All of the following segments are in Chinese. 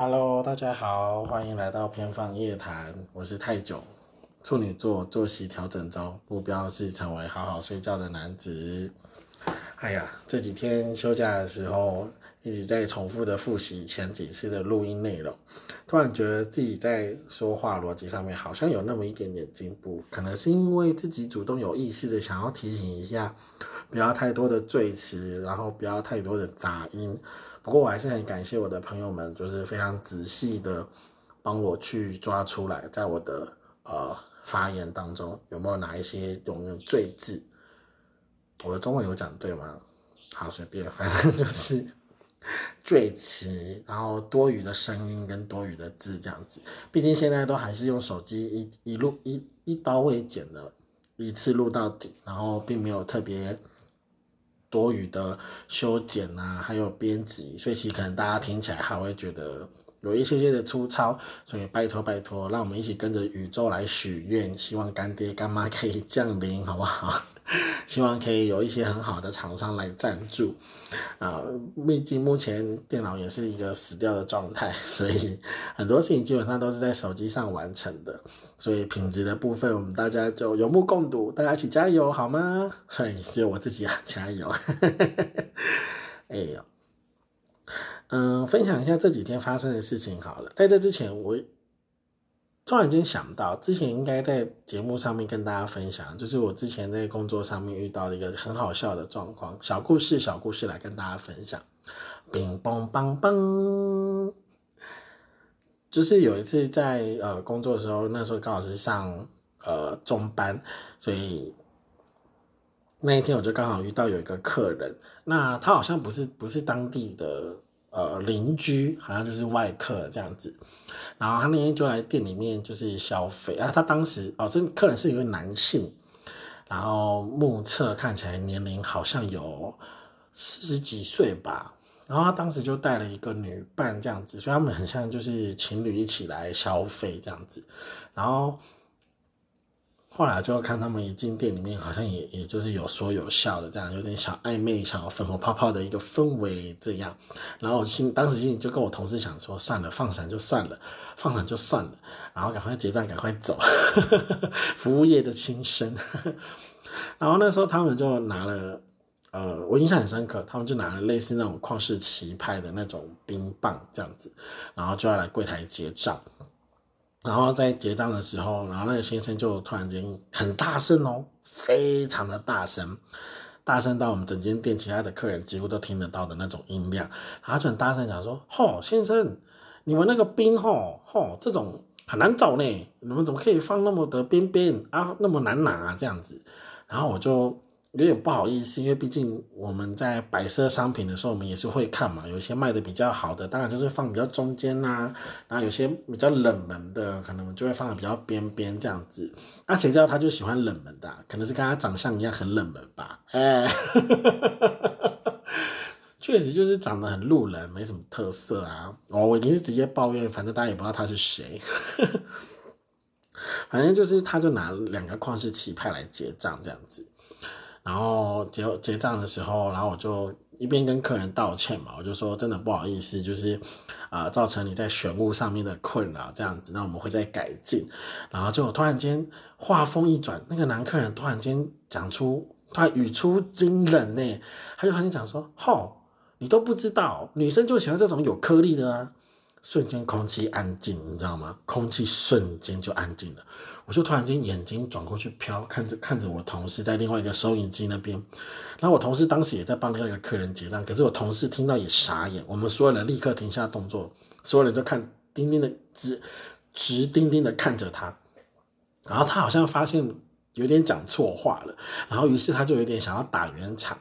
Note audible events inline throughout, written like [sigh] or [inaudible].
Hello，大家好，欢迎来到偏方夜谈，我是泰囧，处女座，作息调整中，目标是成为好好睡觉的男子。哎呀，这几天休假的时候，一直在重复的复习前几次的录音内容，突然觉得自己在说话逻辑上面好像有那么一点点进步，可能是因为自己主动有意识的想要提醒一下，不要太多的赘词，然后不要太多的杂音。不过我还是很感谢我的朋友们，就是非常仔细的帮我去抓出来，在我的呃发言当中有没有哪一些用赘字。我的中文有讲对吗？好，随便，[laughs] 反正就是赘词，然后多余的声音跟多余的字这样子。毕竟现在都还是用手机一一录一一刀未剪的，一次录到底，然后并没有特别。多余的修剪啊，还有编辑，所以其实可能大家听起来还会觉得有一些些的粗糙，所以拜托拜托，让我们一起跟着宇宙来许愿，希望干爹干妈可以降临，好不好？[laughs] 希望可以有一些很好的厂商来赞助，啊，毕竟目前电脑也是一个死掉的状态，所以很多事情基本上都是在手机上完成的，所以品质的部分我们大家就有目共睹，大家一起加油好吗？所 [laughs] 以只有我自己要加油，[laughs] 哎呦，嗯，分享一下这几天发生的事情好了，在这之前我。突然间想到，之前应该在节目上面跟大家分享，就是我之前在工作上面遇到的一个很好笑的状况，小故事，小故事来跟大家分享。冰嘣梆梆，就是有一次在呃工作的时候，那时候刚好是上呃中班，所以那一天我就刚好遇到有一个客人，那他好像不是不是当地的。呃，邻居好像就是外客这样子，然后他那天就来店里面就是消费啊。他当时哦，这客人是一位男性，然后目测看起来年龄好像有四十几岁吧。然后他当时就带了一个女伴这样子，所以他们很像就是情侣一起来消费这样子，然后。后来就看他们一进店里面，好像也也就是有说有笑的这样，有点小暧昧、小粉红泡泡的一个氛围这样。然后心当时心里就跟我同事想说，算了，放闪就算了，放闪就算了，然后赶快结账，赶快走。[laughs] 服务业的轻生。然后那时候他们就拿了，呃，我印象很深刻，他们就拿了类似那种旷世奇派的那种冰棒这样子，然后就要来柜台结账。然后在结账的时候，然后那个先生就突然间很大声哦，非常的大声，大声到我们整间店其他的客人几乎都听得到的那种音量。然后就很大声讲说：“吼，先生，你们那个冰吼吼这种很难找呢，你们怎么可以放那么的边边啊，那么难拿啊这样子？”然后我就。有点不好意思，因为毕竟我们在摆设商品的时候，我们也是会看嘛。有些卖的比较好的，当然就是放比较中间呐。然后有些比较冷门的，可能就会放的比较边边这样子。那谁知道他就喜欢冷门的，可能是跟他长相一样很冷门吧？哎，[laughs] 确实就是长得很路人，没什么特色啊。哦，我已经是直接抱怨，反正大家也不知道他是谁。[laughs] 反正就是，他就拿两个旷世奇派来结账这样子。然后结结账的时候，然后我就一边跟客人道歉嘛，我就说真的不好意思，就是啊造成你在选物上面的困扰这样子，那我们会再改进。然后就突然间话锋一转，那个男客人突然间讲出，突然语出惊人呢，他就突然讲说：“吼，你都不知道，女生就喜欢这种有颗粒的啊！”瞬间空气安静，你知道吗？空气瞬间就安静了。我就突然间眼睛转过去飘，看着看着我同事在另外一个收银机那边，然后我同事当时也在帮另外一个客人结账，可是我同事听到也傻眼，我们所有人立刻停下动作，所有人都看盯盯的直直盯盯的看着他，然后他好像发现有点讲错话了，然后于是他就有点想要打圆场，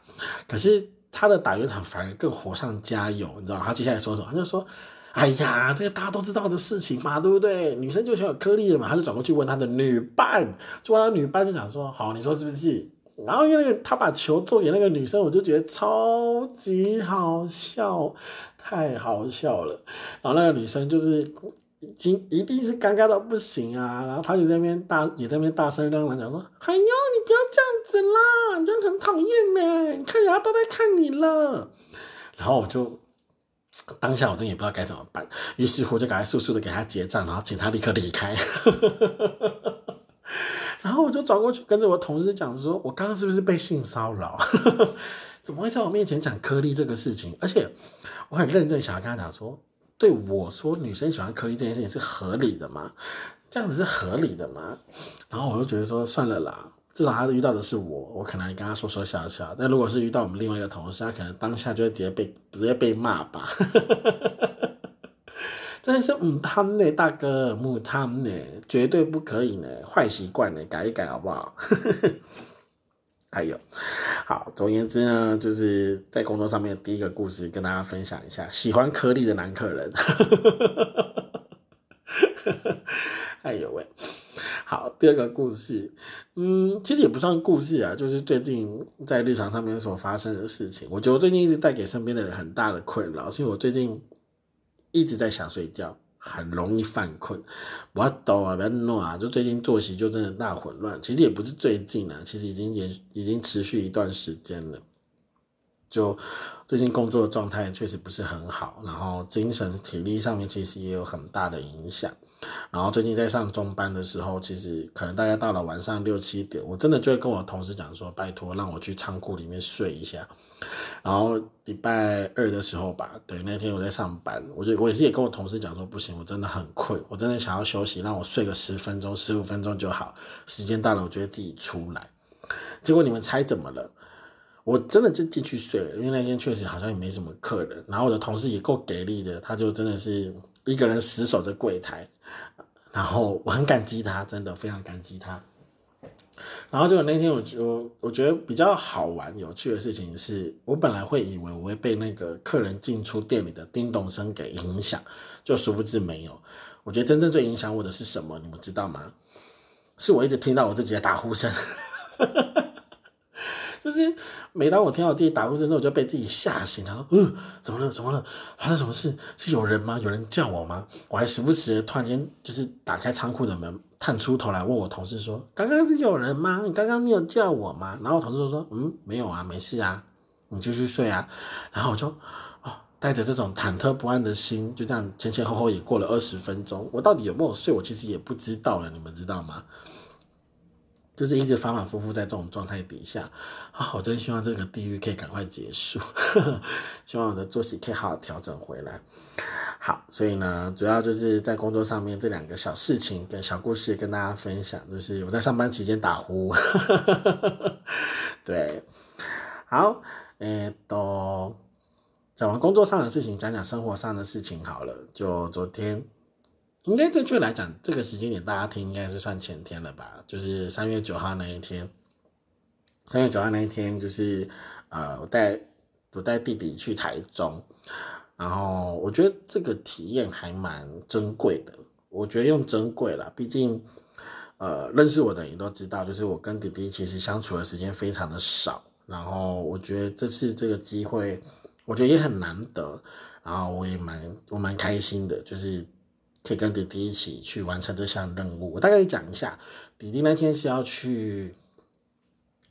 可是他的打圆场反而更火上加油，你知道他接下来说什么？他就说。哎呀，这个大家都知道的事情嘛，对不对？女生就喜欢有颗粒的嘛，他就转过去问他的女伴，就问他女伴就想说，好，你说是不是？然后因为他把球做给那个女生，我就觉得超级好笑，太好笑了。然后那个女生就是已经一定是尴尬到不行啊，然后他就在那边大也在那边大声嚷嚷讲说，哎呦，你不要这样子啦，你这样很讨厌呢，你看人家都在看你了。然后我就。当下我真的也不知道该怎么办，于是乎就赶快速速的给他结账，然后请他立刻离开。[laughs] 然后我就转过去跟着我同事讲说：“我刚刚是不是被性骚扰？[laughs] 怎么会在我面前讲颗粒这个事情？而且我很认真想要跟他讲说，对我说女生喜欢颗粒这件事情是合理的吗？这样子是合理的吗？然后我就觉得说算了啦。”至少他遇到的是我，我可能跟他说说笑笑。但如果是遇到我们另外一个同事，他可能当下就会直接被直接被骂吧。[laughs] 真的是母汤呢，大哥母汤呢，绝对不可以呢，坏习惯呢，改一改好不好？[laughs] 还有，好，总而言之呢，就是在工作上面第一个故事跟大家分享一下，喜欢颗粒的男客人。[laughs] 哎呦喂！好，第二个故事，嗯，其实也不算故事啊，就是最近在日常上面所发生的事情。我觉得我最近一直带给身边的人很大的困扰，是因为我最近一直在想睡觉，很容易犯困。我抖啊，不要弄啊，就最近作息就真的大混乱。其实也不是最近啊，其实已经延已经持续一段时间了。就最近工作状态确实不是很好，然后精神体力上面其实也有很大的影响。然后最近在上中班的时候，其实可能大概到了晚上六七点，我真的就会跟我同事讲说，拜托让我去仓库里面睡一下。然后礼拜二的时候吧，对，那天我在上班，我就我也是也跟我同事讲说，不行，我真的很困，我真的想要休息，让我睡个十分钟、十五分钟就好。时间到了，我就会自己出来。结果你们猜怎么了？我真的就进去睡了，因为那天确实好像也没什么客人。然后我的同事也够给力的，他就真的是一个人死守着柜台。然后我很感激他，真的非常感激他。然后结果那天我就我觉得比较好玩有趣的事情是，我本来会以为我会被那个客人进出店里的叮咚声给影响，就殊不知没有。我觉得真正最影响我的是什么？你们知道吗？是我一直听到我自己的打呼声。[laughs] 就是每当我听到自己打呼声之后，我就被自己吓醒。他说：“嗯，怎么了？怎么了？发生什么事？是有人吗？有人叫我吗？”我还时不时突然间就是打开仓库的门，探出头来问我同事说：“刚刚是有人吗？你刚刚你有叫我吗？”然后我同事就说：“嗯，没有啊，没事啊，你继续睡啊。”然后我就哦，带着这种忐忑不安的心，就这样前前后后也过了二十分钟。我到底有没有睡？我其实也不知道了。你们知道吗？就是一直反反复复在这种状态底下啊！我真希望这个地狱可以赶快结束，[laughs] 希望我的作息可以好好调整回来。好，所以呢，主要就是在工作上面这两个小事情跟小故事跟大家分享，就是我在上班期间打呼。[laughs] 对，好，诶，都讲完工作上的事情，讲讲生活上的事情好了。就昨天。应该正确来讲，这个时间点大家听应该是算前天了吧？就是三月九号那一天。三月九号那一天，就是呃，我带我带弟弟去台中，然后我觉得这个体验还蛮珍贵的。我觉得用珍贵了，毕竟呃，认识我的人都知道，就是我跟弟弟其实相处的时间非常的少。然后我觉得这次这个机会，我觉得也很难得。然后我也蛮我蛮开心的，就是。可以跟弟弟一起去完成这项任务。我大概讲一下，弟弟那天是要去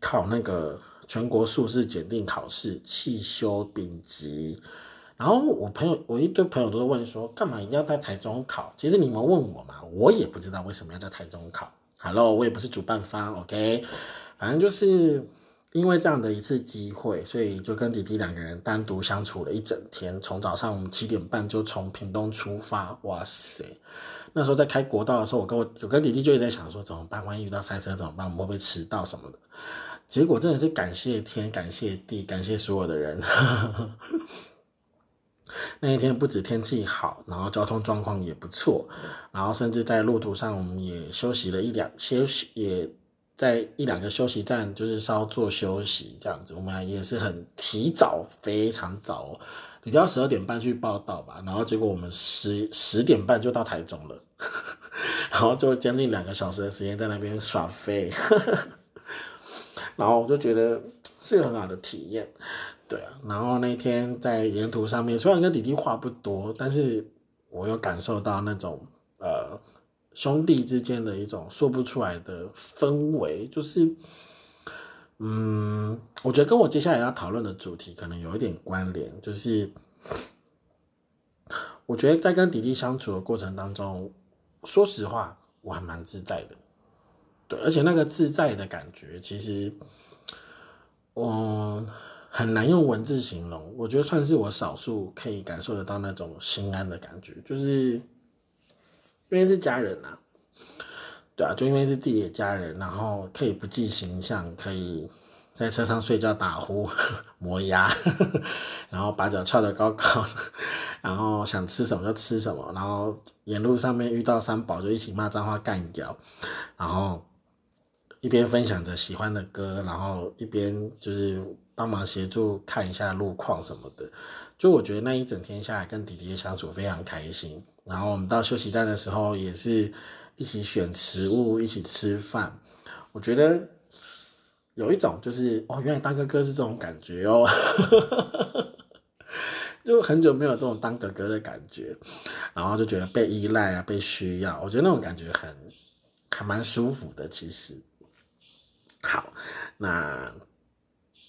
考那个全国素质检定考试，汽修丙级。然后我朋友，我一堆朋友都问说，干嘛一定要在台中考？其实你们问我嘛，我也不知道为什么要在台中考。Hello，我也不是主办方，OK，反正就是。因为这样的一次机会，所以就跟弟弟两个人单独相处了一整天。从早上我们七点半就从屏东出发，哇塞！那时候在开国道的时候，我跟我我跟弟弟就一直在想说怎么办？万一遇到塞车怎么办？我们会不会迟到什么的？结果真的是感谢天，感谢地，感谢所有的人。[laughs] 那一天不止天气好，然后交通状况也不错，然后甚至在路途上我们也休息了一两休息也。在一两个休息站，就是稍作休息这样子。我们也是很提早，非常早，比较十二点半去报道吧。然后结果我们十十点半就到台中了，[laughs] 然后就将近两个小时的时间在那边耍飞。[laughs] 然后我就觉得是个很好的体验，对啊。然后那天在沿途上面，虽然跟弟弟话不多，但是我有感受到那种呃。兄弟之间的一种说不出来的氛围，就是，嗯，我觉得跟我接下来要讨论的主题可能有一点关联，就是我觉得在跟弟弟相处的过程当中，说实话，我还蛮自在的。对，而且那个自在的感觉，其实我很难用文字形容。我觉得算是我少数可以感受得到那种心安的感觉，就是因为是家人呐，对啊，就因为是自己的家人，然后可以不计形象，可以在车上睡觉打呼 [laughs] 磨牙，[laughs] 然后把脚翘得高高，然后想吃什么就吃什么，然后沿路上面遇到三宝就一起骂脏话干掉，然后。一边分享着喜欢的歌，然后一边就是帮忙协助看一下路况什么的。就我觉得那一整天下来跟弟弟的相处非常开心。然后我们到休息站的时候也是一起选食物，一起吃饭。我觉得有一种就是哦，原来当哥哥是这种感觉哦，[laughs] 就很久没有这种当哥哥的感觉，然后就觉得被依赖啊，被需要。我觉得那种感觉很还蛮舒服的，其实。好，那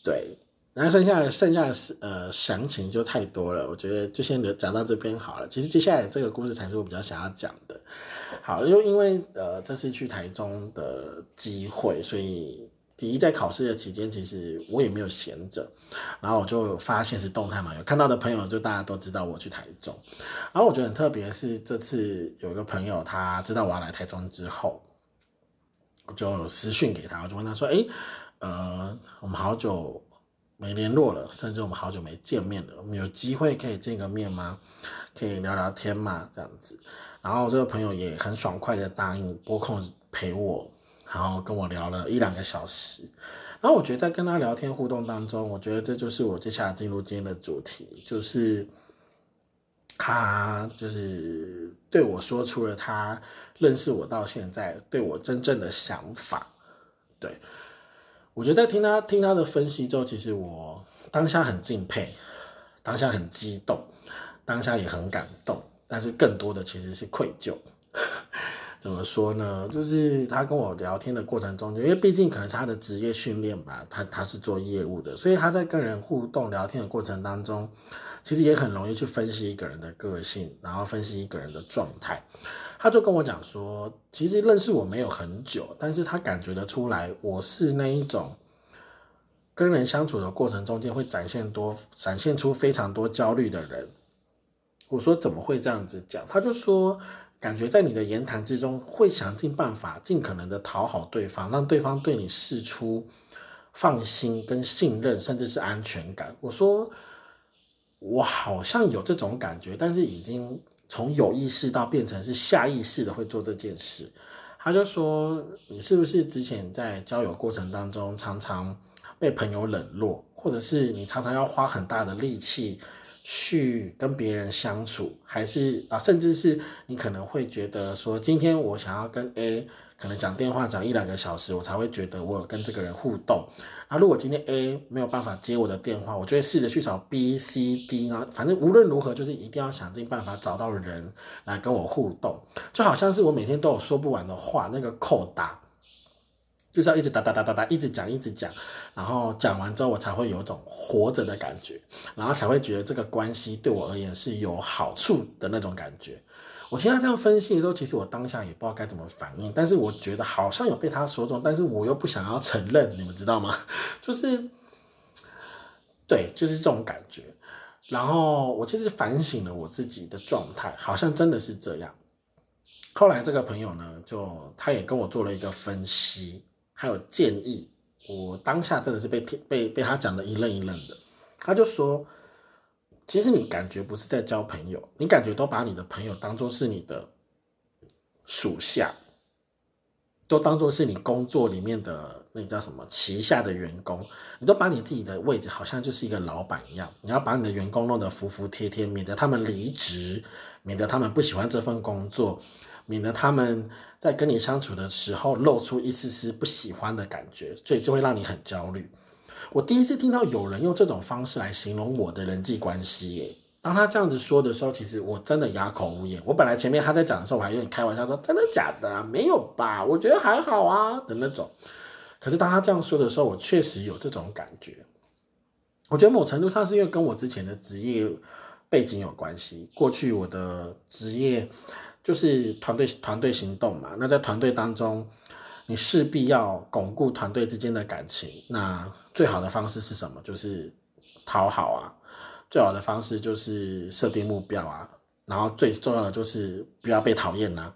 对，然后剩下的剩下的呃详情就太多了，我觉得就先讲到这边好了。其实接下来这个故事才是我比较想要讲的。好，又因为呃这次去台中的机会，所以第一在考试的期间，其实我也没有闲着，然后我就发现实动态嘛，有看到的朋友就大家都知道我去台中。然后我觉得很特别是这次有一个朋友他知道我要来台中之后。我就私讯给他，我就问他说：“哎，呃，我们好久没联络了，甚至我们好久没见面了，我们有机会可以见个面吗？可以聊聊天吗？这样子。”然后这个朋友也很爽快的答应拨空陪我，然后跟我聊了一两个小时。然后我觉得在跟他聊天互动当中，我觉得这就是我接下来进入今天的主题，就是他就是对我说出了他。认识我到现在，对我真正的想法，对我觉得在听他听他的分析之后，其实我当下很敬佩，当下很激动，当下也很感动，但是更多的其实是愧疚。怎么说呢？就是他跟我聊天的过程中，因为毕竟可能是他的职业训练吧，他他是做业务的，所以他在跟人互动聊天的过程当中，其实也很容易去分析一个人的个性，然后分析一个人的状态。他就跟我讲说，其实认识我没有很久，但是他感觉得出来，我是那一种跟人相处的过程中间会展现多展现出非常多焦虑的人。我说怎么会这样子讲？他就说，感觉在你的言谈之中会想尽办法，尽可能的讨好对方，让对方对你示出放心跟信任，甚至是安全感。我说，我好像有这种感觉，但是已经。从有意识到变成是下意识的会做这件事，他就说：“你是不是之前在交友过程当中常常被朋友冷落，或者是你常常要花很大的力气去跟别人相处，还是啊，甚至是你可能会觉得说，今天我想要跟 A。”可能讲电话讲一两个小时，我才会觉得我有跟这个人互动。啊，如果今天 A 没有办法接我的电话，我就会试着去找 B、C、D 啊，反正无论如何，就是一定要想尽办法找到人来跟我互动。就好像是我每天都有说不完的话，那个扣打，就是要一直打打打打打，一直讲一直讲，然后讲完之后，我才会有一种活着的感觉，然后才会觉得这个关系对我而言是有好处的那种感觉。我现在这样分析的时候，其实我当下也不知道该怎么反应，但是我觉得好像有被他说中，但是我又不想要承认，你们知道吗？[laughs] 就是，对，就是这种感觉。然后我其实反省了我自己的状态，好像真的是这样。后来这个朋友呢，就他也跟我做了一个分析，还有建议。我当下真的是被被被他讲的一愣一愣的，他就说。其实你感觉不是在交朋友，你感觉都把你的朋友当做是你的属下，都当做是你工作里面的那叫什么旗下的员工，你都把你自己的位置好像就是一个老板一样，你要把你的员工弄得服服帖帖，免得他们离职，免得他们不喜欢这份工作，免得他们在跟你相处的时候露出一丝丝不喜欢的感觉，所以就会让你很焦虑。我第一次听到有人用这种方式来形容我的人际关系，耶。当他这样子说的时候，其实我真的哑口无言。我本来前面他在讲的时候，我还有点开玩笑说：“真的假的？没有吧？我觉得还好啊的那种。”可是当他这样说的时候，我确实有这种感觉。我觉得某程度上是因为跟我之前的职业背景有关系。过去我的职业就是团队团队行动嘛，那在团队当中，你势必要巩固团队之间的感情。那最好的方式是什么？就是讨好啊。最好的方式就是设定目标啊。然后最重要的就是不要被讨厌呐，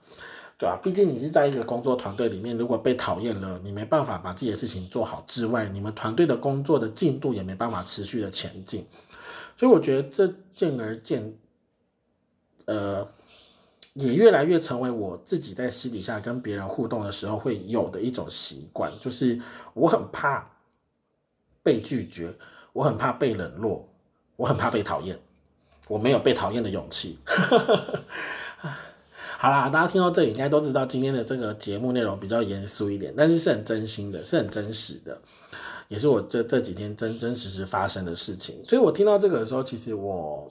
对吧？毕竟你是在一个工作团队里面，如果被讨厌了，你没办法把自己的事情做好之外，你们团队的工作的进度也没办法持续的前进。所以我觉得这渐而渐，呃，也越来越成为我自己在私底下跟别人互动的时候会有的一种习惯，就是我很怕被拒绝，我很怕被冷落，我很怕被讨厌。我没有被讨厌的勇气。[laughs] 好啦，大家听到这里应该都知道，今天的这个节目内容比较严肃一点，但是是很真心的，是很真实的，也是我这这几天真真实实发生的事情。所以我听到这个的时候，其实我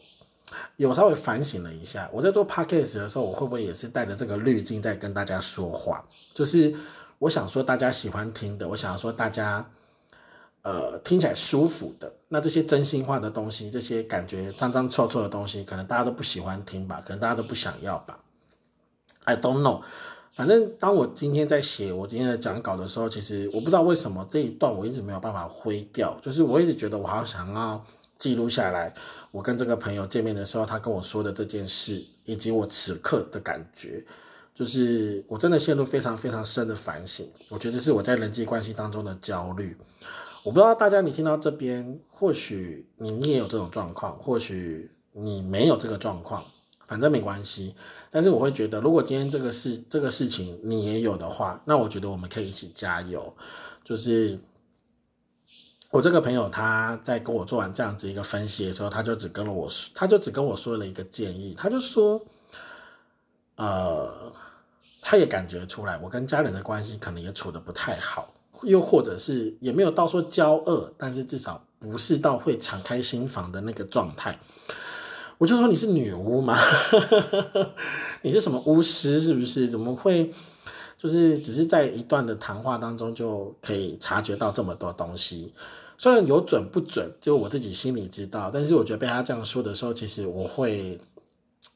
有稍微反省了一下，我在做 podcast 的时候，我会不会也是带着这个滤镜在跟大家说话？就是我想说大家喜欢听的，我想要说大家。呃，听起来舒服的那这些真心话的东西，这些感觉脏脏臭臭的东西，可能大家都不喜欢听吧，可能大家都不想要吧。I don't know。反正当我今天在写我今天的讲稿的时候，其实我不知道为什么这一段我一直没有办法挥掉，就是我一直觉得我好想要记录下来，我跟这个朋友见面的时候，他跟我说的这件事，以及我此刻的感觉，就是我真的陷入非常非常深的反省。我觉得这是我在人际关系当中的焦虑。我不知道大家，你听到这边，或许你也有这种状况，或许你没有这个状况，反正没关系。但是我会觉得，如果今天这个事这个事情你也有的话，那我觉得我们可以一起加油。就是我这个朋友他在跟我做完这样子一个分析的时候，他就只跟了我，他就只跟我说了一个建议，他就说，呃，他也感觉出来，我跟家人的关系可能也处的不太好。又或者是也没有到说骄恶，但是至少不是到会敞开心房的那个状态。我就说你是女巫吗？[laughs] 你是什么巫师？是不是？怎么会？就是只是在一段的谈话当中就可以察觉到这么多东西。虽然有准不准，就我自己心里知道，但是我觉得被他这样说的时候，其实我会，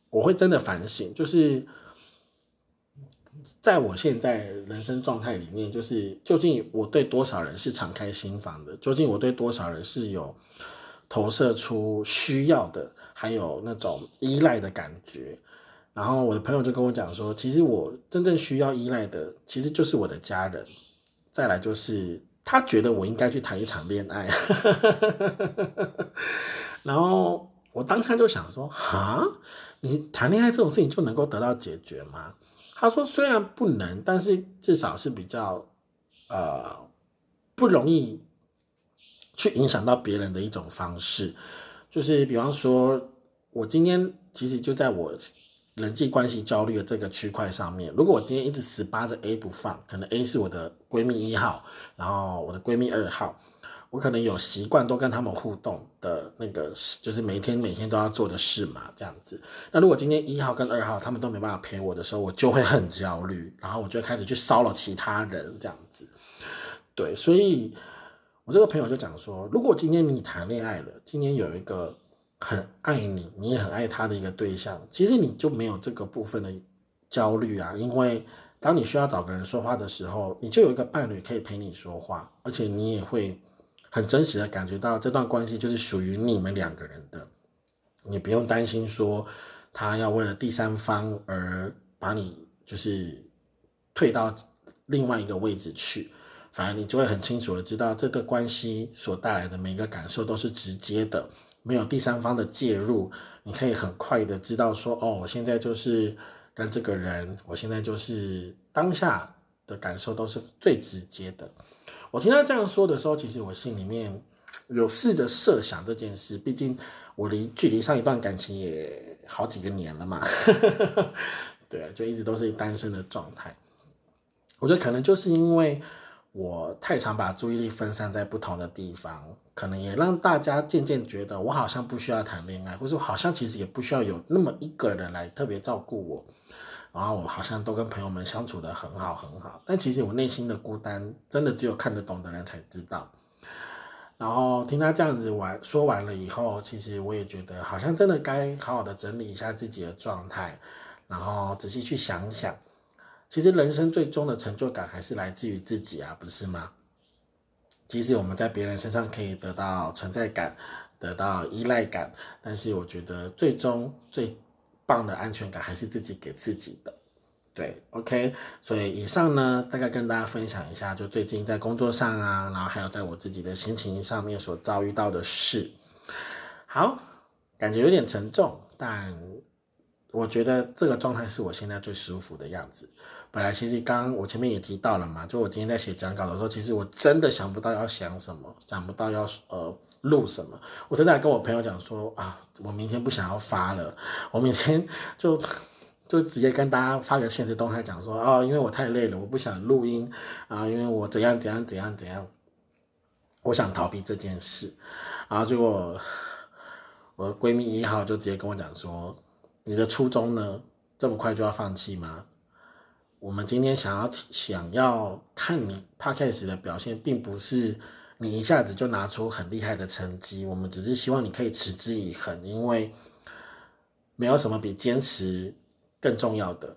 我会真的反省，就是。在我现在人生状态里面，就是究竟我对多少人是敞开心房的？究竟我对多少人是有投射出需要的，还有那种依赖的感觉？然后我的朋友就跟我讲说，其实我真正需要依赖的，其实就是我的家人。再来就是他觉得我应该去谈一场恋爱。[laughs] 然后我当下就想说，哈，你谈恋爱这种事情就能够得到解决吗？他说：“虽然不能，但是至少是比较，呃，不容易去影响到别人的一种方式。就是比方说，我今天其实就在我人际关系焦虑的这个区块上面。如果我今天一直死扒着 A 不放，可能 A 是我的闺蜜一号，然后我的闺蜜二号。”我可能有习惯都跟他们互动的那个，就是每天每天都要做的事嘛，这样子。那如果今天一号跟二号他们都没办法陪我的时候，我就会很焦虑，然后我就开始去骚扰其他人这样子。对，所以我这个朋友就讲说，如果今天你谈恋爱了，今天有一个很爱你，你也很爱他的一个对象，其实你就没有这个部分的焦虑啊，因为当你需要找个人说话的时候，你就有一个伴侣可以陪你说话，而且你也会。很真实的感觉到这段关系就是属于你们两个人的，你不用担心说他要为了第三方而把你就是退到另外一个位置去，反而你就会很清楚的知道这个关系所带来的每一个感受都是直接的，没有第三方的介入，你可以很快的知道说哦，我现在就是跟这个人，我现在就是当下的感受都是最直接的。我听他这样说的时候，其实我心里面有试着设想这件事。毕竟我离距离上一段感情也好几个年了嘛，[laughs] 对，就一直都是单身的状态。我觉得可能就是因为我太常把注意力分散在不同的地方，可能也让大家渐渐觉得我好像不需要谈恋爱，或者好像其实也不需要有那么一个人来特别照顾我。然后我好像都跟朋友们相处的很好很好，但其实我内心的孤单，真的只有看得懂的人才知道。然后听他这样子完说完了以后，其实我也觉得好像真的该好好的整理一下自己的状态，然后仔细去想想，其实人生最终的成就感还是来自于自己啊，不是吗？即使我们在别人身上可以得到存在感，得到依赖感，但是我觉得最终最棒的安全感还是自己给自己的。对，OK，所以以上呢，大概跟大家分享一下，就最近在工作上啊，然后还有在我自己的心情上面所遭遇到的事。好，感觉有点沉重，但我觉得这个状态是我现在最舒服的样子。本来其实刚刚我前面也提到了嘛，就我今天在写讲稿的时候，其实我真的想不到要想什么，想不到要呃录什么。我正在跟我朋友讲说啊，我明天不想要发了，我明天就。就直接跟大家发个现实动态讲说，哦，因为我太累了，我不想录音啊，因为我怎样怎样怎样怎样，我想逃避这件事，然后结果我闺蜜一号就直接跟我讲说，你的初衷呢，这么快就要放弃吗？我们今天想要想要看你 podcast 的表现，并不是你一下子就拿出很厉害的成绩，我们只是希望你可以持之以恒，因为没有什么比坚持。更重要的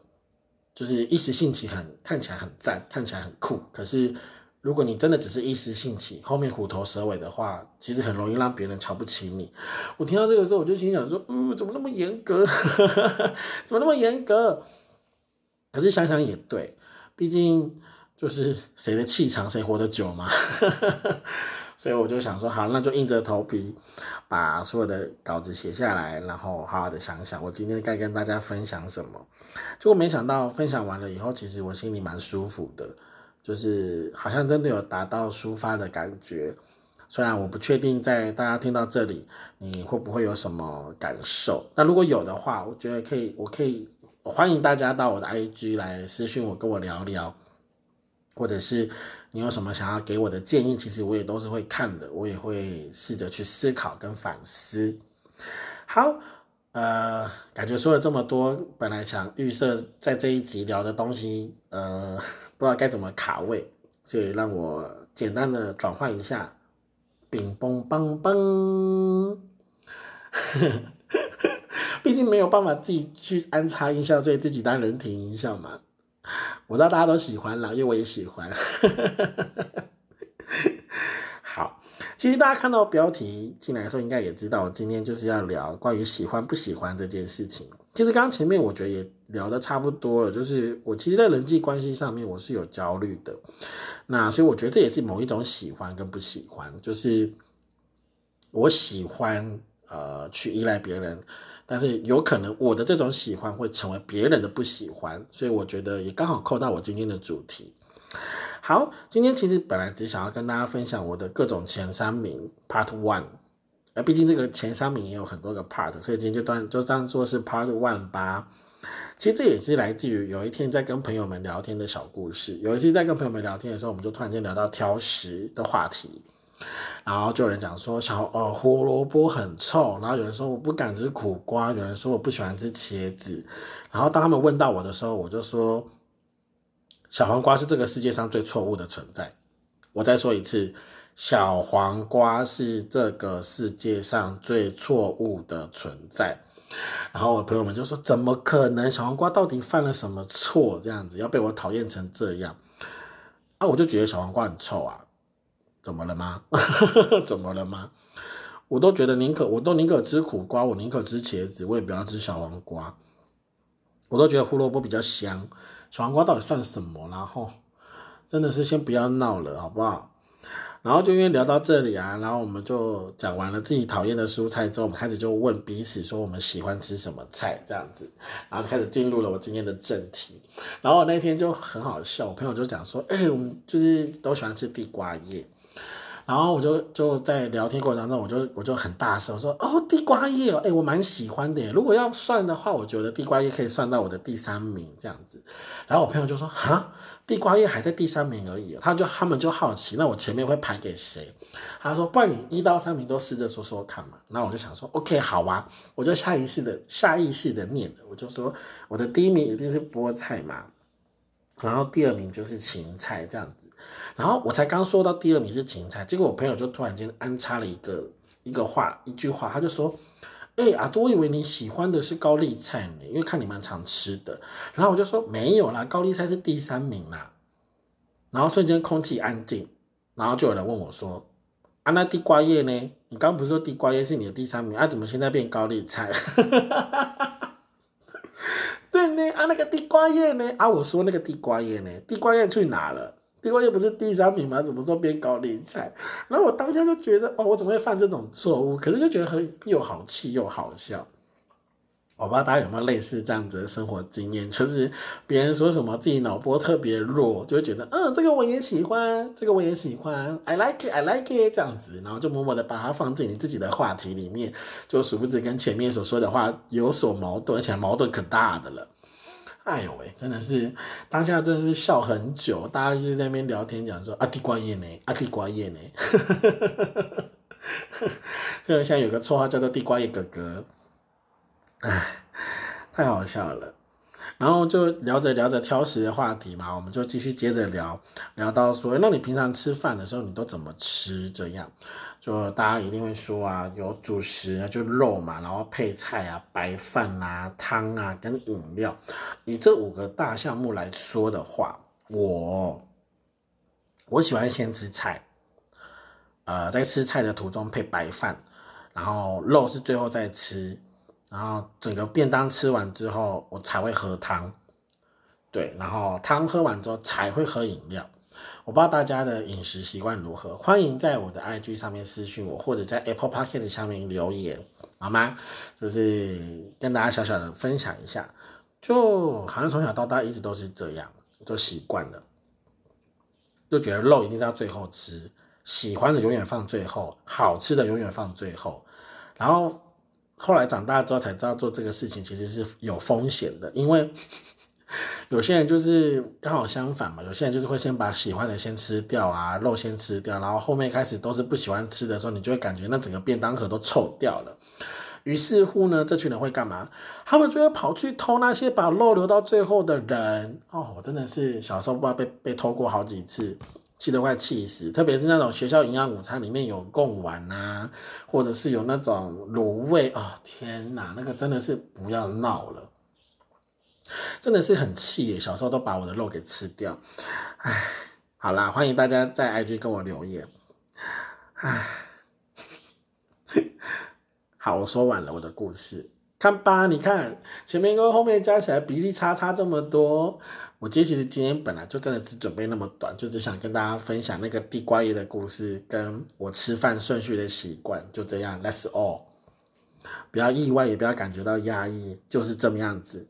就是一时兴起，很看起来很赞，看起来很酷。可是如果你真的只是一时兴起，后面虎头蛇尾的话，其实很容易让别人瞧不起你。我听到这个时候，我就心想说：，嗯，怎么那么严格？[laughs] 怎么那么严格？可是想想也对，毕竟就是谁的气场谁活得久嘛。[laughs] 所以我就想说，好，那就硬着头皮把所有的稿子写下来，然后好好的想想我今天该跟大家分享什么。结果没想到分享完了以后，其实我心里蛮舒服的，就是好像真的有达到抒发的感觉。虽然我不确定在大家听到这里，你会不会有什么感受？那如果有的话，我觉得可以，我可以欢迎大家到我的 IG 来私讯我，跟我聊聊。或者是你有什么想要给我的建议，其实我也都是会看的，我也会试着去思考跟反思。好，呃，感觉说了这么多，本来想预设在这一集聊的东西，呃，[laughs] 不知道该怎么卡位，所以让我简单的转换一下，冰嘣嘣嘣，[laughs] 毕竟没有办法自己去安插音效，所以自己当人体音效嘛。我知道大家都喜欢啦，因为我也喜欢。[laughs] 好，其实大家看到标题进来的时候，应该也知道，我今天就是要聊关于喜欢不喜欢这件事情。其实刚刚前面我觉得也聊的差不多了，就是我其实，在人际关系上面我是有焦虑的。那所以我觉得这也是某一种喜欢跟不喜欢，就是我喜欢呃去依赖别人。但是有可能我的这种喜欢会成为别人的不喜欢，所以我觉得也刚好扣到我今天的主题。好，今天其实本来只想要跟大家分享我的各种前三名 Part One，而毕竟这个前三名也有很多个 Part，所以今天就当就当做是 Part One 吧。其实这也是来自于有一天在跟朋友们聊天的小故事。有一次在跟朋友们聊天的时候，我们就突然间聊到挑食的话题。然后就有人讲说小呃胡萝卜很臭，然后有人说我不敢吃苦瓜，有人说我不喜欢吃茄子。然后当他们问到我的时候，我就说小黄瓜是这个世界上最错误的存在。我再说一次，小黄瓜是这个世界上最错误的存在。然后我朋友们就说怎么可能？小黄瓜到底犯了什么错？这样子要被我讨厌成这样？啊，我就觉得小黄瓜很臭啊。怎么了吗？[laughs] 怎么了吗？我都觉得宁可我都宁可吃苦瓜，我宁可吃茄子，我也不要吃小黄瓜。我都觉得胡萝卜比较香，小黄瓜到底算什么？然后真的是先不要闹了，好不好？然后就因为聊到这里啊，然后我们就讲完了自己讨厌的蔬菜之后，我们开始就问彼此说我们喜欢吃什么菜这样子，然后开始进入了我今天的正题。然后我那天就很好笑，我朋友就讲说，哎，我们就是都喜欢吃地瓜叶。然后我就就在聊天过程当中，我就我就很大声我说：“哦，地瓜叶哦，哎，我蛮喜欢的。如果要算的话，我觉得地瓜叶可以算到我的第三名这样子。”然后我朋友就说：“哈，地瓜叶还在第三名而已。”他就他们就好奇，那我前面会排给谁？他说：“不然你一到三名都试着说说看嘛。”那我就想说：“OK，好啊。”我就下意识的下意识的念我就说：“我的第一名一定是菠菜嘛，然后第二名就是芹菜这样子。”然后我才刚说到第二名是芹菜，结果我朋友就突然间安插了一个一个话一句话，他就说：“哎，阿多，我以为你喜欢的是高丽菜呢，因为看你蛮常吃的。”然后我就说：“没有啦，高丽菜是第三名啦。”然后瞬间空气安静，然后就有人问我说：“啊，那地瓜叶呢？你刚不是说地瓜叶是你的第三名啊？怎么现在变高丽菜？” [laughs] 对呢，啊，那个地瓜叶呢？啊，我说那个地瓜叶呢？地瓜叶去哪了？结果又不是第三名嘛？怎么说变高丽菜？然后我当下就觉得，哦，我怎么会犯这种错误？可是就觉得很又好气又好笑。我不知道大家有没有类似这样子的生活经验，就是别人说什么自己脑波特别弱，就会觉得，嗯，这个我也喜欢，这个我也喜欢，I like it, I like it，这样子，然后就默默的把它放进你自己的话题里面，就殊不知跟前面所说的话有所矛盾，而且矛盾可大的了。哎呦喂，真的是当下真的是笑很久，大家就在那边聊天讲说啊地瓜叶呢，啊地瓜叶呢，[laughs] 就现在有个绰号叫做地瓜叶哥哥。唉，太好笑了。然后就聊着聊着挑食的话题嘛，我们就继续接着聊，聊到说，那你平常吃饭的时候你都怎么吃？这样，就大家一定会说啊，有主食啊，就肉嘛，然后配菜啊，白饭啊，汤啊，跟饮料。以这五个大项目来说的话，我我喜欢先吃菜，呃，在吃菜的途中配白饭，然后肉是最后再吃。然后整个便当吃完之后，我才会喝汤，对，然后汤喝完之后才会喝饮料。我不知道大家的饮食习惯如何，欢迎在我的 IG 上面私讯我，或者在 Apple Podcast 下面留言，好吗？就是跟大家小小的分享一下，就好像从小到大一直都是这样，就习惯了，就觉得肉一定是要最后吃，喜欢的永远放最后，好吃的永远放最后，然后。后来长大之后才知道做这个事情其实是有风险的，因为 [laughs] 有些人就是刚好相反嘛，有些人就是会先把喜欢的先吃掉啊，肉先吃掉，然后后面开始都是不喜欢吃的时候，你就会感觉那整个便当盒都臭掉了。于是乎呢，这群人会干嘛？他们就会跑去偷那些把肉留到最后的人。哦，我真的是小时候不知道被被偷过好几次。气得快气死，特别是那种学校营养午餐里面有贡丸啊，或者是有那种卤味啊，天哪，那个真的是不要闹了，真的是很气耶！小时候都把我的肉给吃掉，唉，好啦，欢迎大家在 IG 跟我留言，唉，好，我说完了我的故事，看吧，你看前面跟后面加起来比例差差这么多。我今其实今天本来就真的只准备那么短，就只想跟大家分享那个地瓜叶的故事，跟我吃饭顺序的习惯，就这样。That's all，不要意外，也不要感觉到压抑，就是这么样子。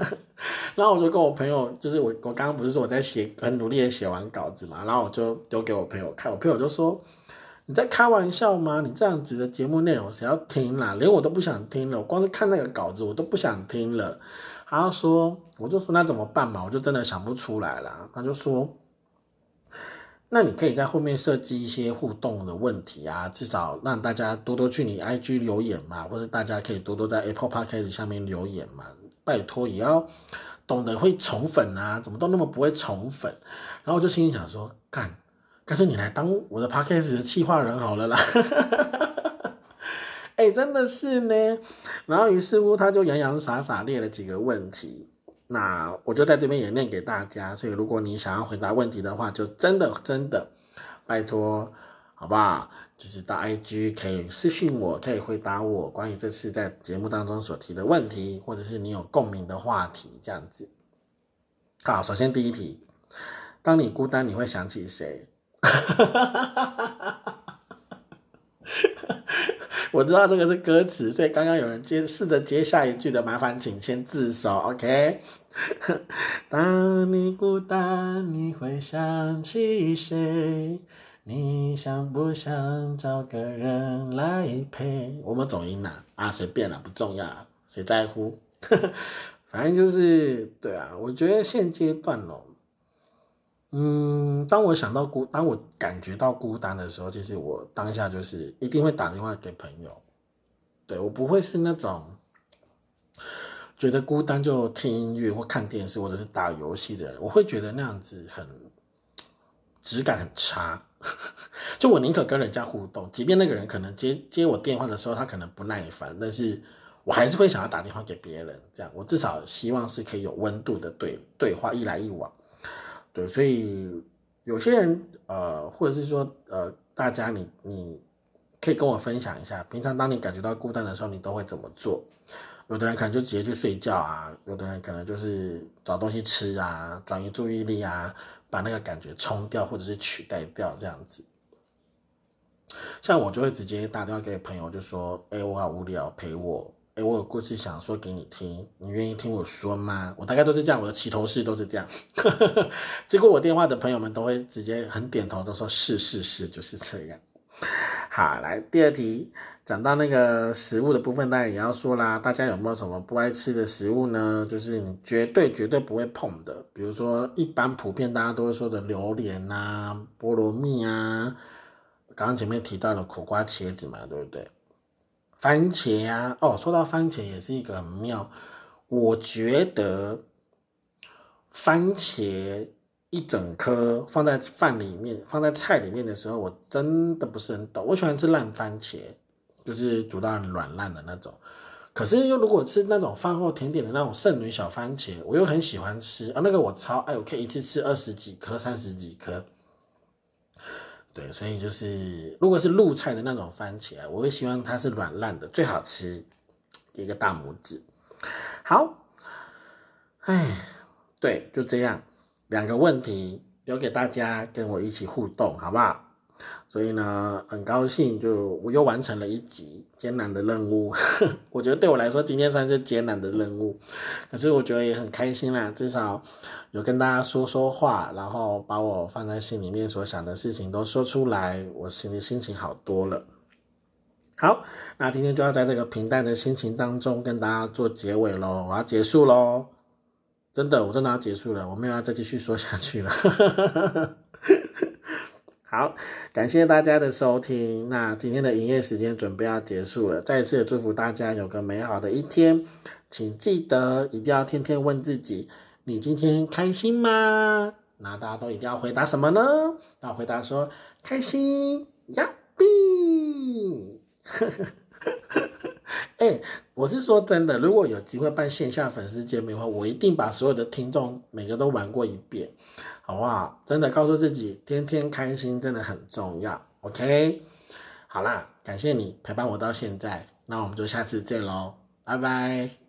[laughs] 然后我就跟我朋友，就是我我刚刚不是说我在写，很努力的写完稿子嘛，然后我就丢给我朋友看，我朋友就说：“你在开玩笑吗？你这样子的节目内容谁要听啦？连我都不想听了，我光是看那个稿子我都不想听了。”他说，我就说那怎么办嘛？我就真的想不出来了。他就说，那你可以在后面设计一些互动的问题啊，至少让大家多多去你 IG 留言嘛，或者大家可以多多在 Apple Podcast 下面留言嘛。拜托，也要懂得会宠粉啊，怎么都那么不会宠粉。然后我就心里想说，干，干脆你来当我的 Podcast 的企划人好了啦。[laughs] 哎，真的是呢，然后于是乎他就洋洋洒洒列了几个问题，那我就在这边也念给大家。所以如果你想要回答问题的话，就真的真的拜托，好不好？就是到 IG 可以私信我，可以回答我关于这次在节目当中所提的问题，或者是你有共鸣的话题这样子。好，首先第一题，当你孤单，你会想起谁？[laughs] 我知道这个是歌词，所以刚刚有人接试着接下一句的，麻烦请先自首，OK？[laughs] 当你孤单，你会想起谁？你想不想找个人来陪？我们走音了啊，随便了，不重要，谁在乎？[laughs] 反正就是对啊，我觉得现阶段哦。嗯，当我想到孤，当我感觉到孤单的时候，其实我当下就是一定会打电话给朋友。对我不会是那种觉得孤单就听音乐或看电视或者是打游戏的人，我会觉得那样子很质感很差。[laughs] 就我宁可跟人家互动，即便那个人可能接接我电话的时候他可能不耐烦，但是我还是会想要打电话给别人，这样我至少希望是可以有温度的对对话一来一往。对，所以有些人呃，或者是说呃，大家你你可以跟我分享一下，平常当你感觉到孤单的时候，你都会怎么做？有的人可能就直接去睡觉啊，有的人可能就是找东西吃啊，转移注意力啊。把那个感觉冲掉，或者是取代掉，这样子。像我就会直接打电话给朋友，就说：“哎，我好无聊，陪我。哎，我有故事想说给你听，你愿意听我说吗？”我大概都是这样，我的起头式都是这样。[laughs] 接过我电话的朋友们都会直接很点头，都说：“是是是，就是这样。”好，来第二题。讲到那个食物的部分，当然也要说啦。大家有没有什么不爱吃的食物呢？就是你绝对绝对不会碰的，比如说一般普遍大家都会说的榴莲啊、菠萝蜜啊，刚刚前面提到了苦瓜、茄子嘛，对不对？番茄啊，哦，说到番茄也是一个很妙。我觉得番茄一整颗放在饭里面、放在菜里面的时候，我真的不是很懂。我喜欢吃烂番茄。就是煮到软烂的那种，可是又如果吃那种饭后甜点的那种剩女小番茄，我又很喜欢吃啊，那个我超爱，我可以一次吃二十几颗、三十几颗。对，所以就是如果是露菜的那种番茄，我会希望它是软烂的，最好吃，一个大拇指。好，哎，对，就这样，两个问题留给大家跟我一起互动，好不好？所以呢，很高兴，就我又完成了一集艰难的任务。[laughs] 我觉得对我来说，今天算是艰难的任务，可是我觉得也很开心啦，至少有跟大家说说话，然后把我放在心里面所想的事情都说出来，我心里心情好多了。好，那今天就要在这个平淡的心情当中跟大家做结尾喽，我要结束喽，真的，我真的要结束了，我没有要再继续说下去了。[laughs] 好，感谢大家的收听。那今天的营业时间准备要结束了，再次祝福大家有个美好的一天。请记得一定要天天问自己：你今天开心吗？那大家都一定要回答什么呢？要回答说开心呀比。哎，我是说真的，如果有机会办线下粉丝见面会，我一定把所有的听众每个都玩过一遍。好不好？真的告诉自己，天天开心真的很重要。OK，好啦，感谢你陪伴我到现在，那我们就下次见喽，拜拜。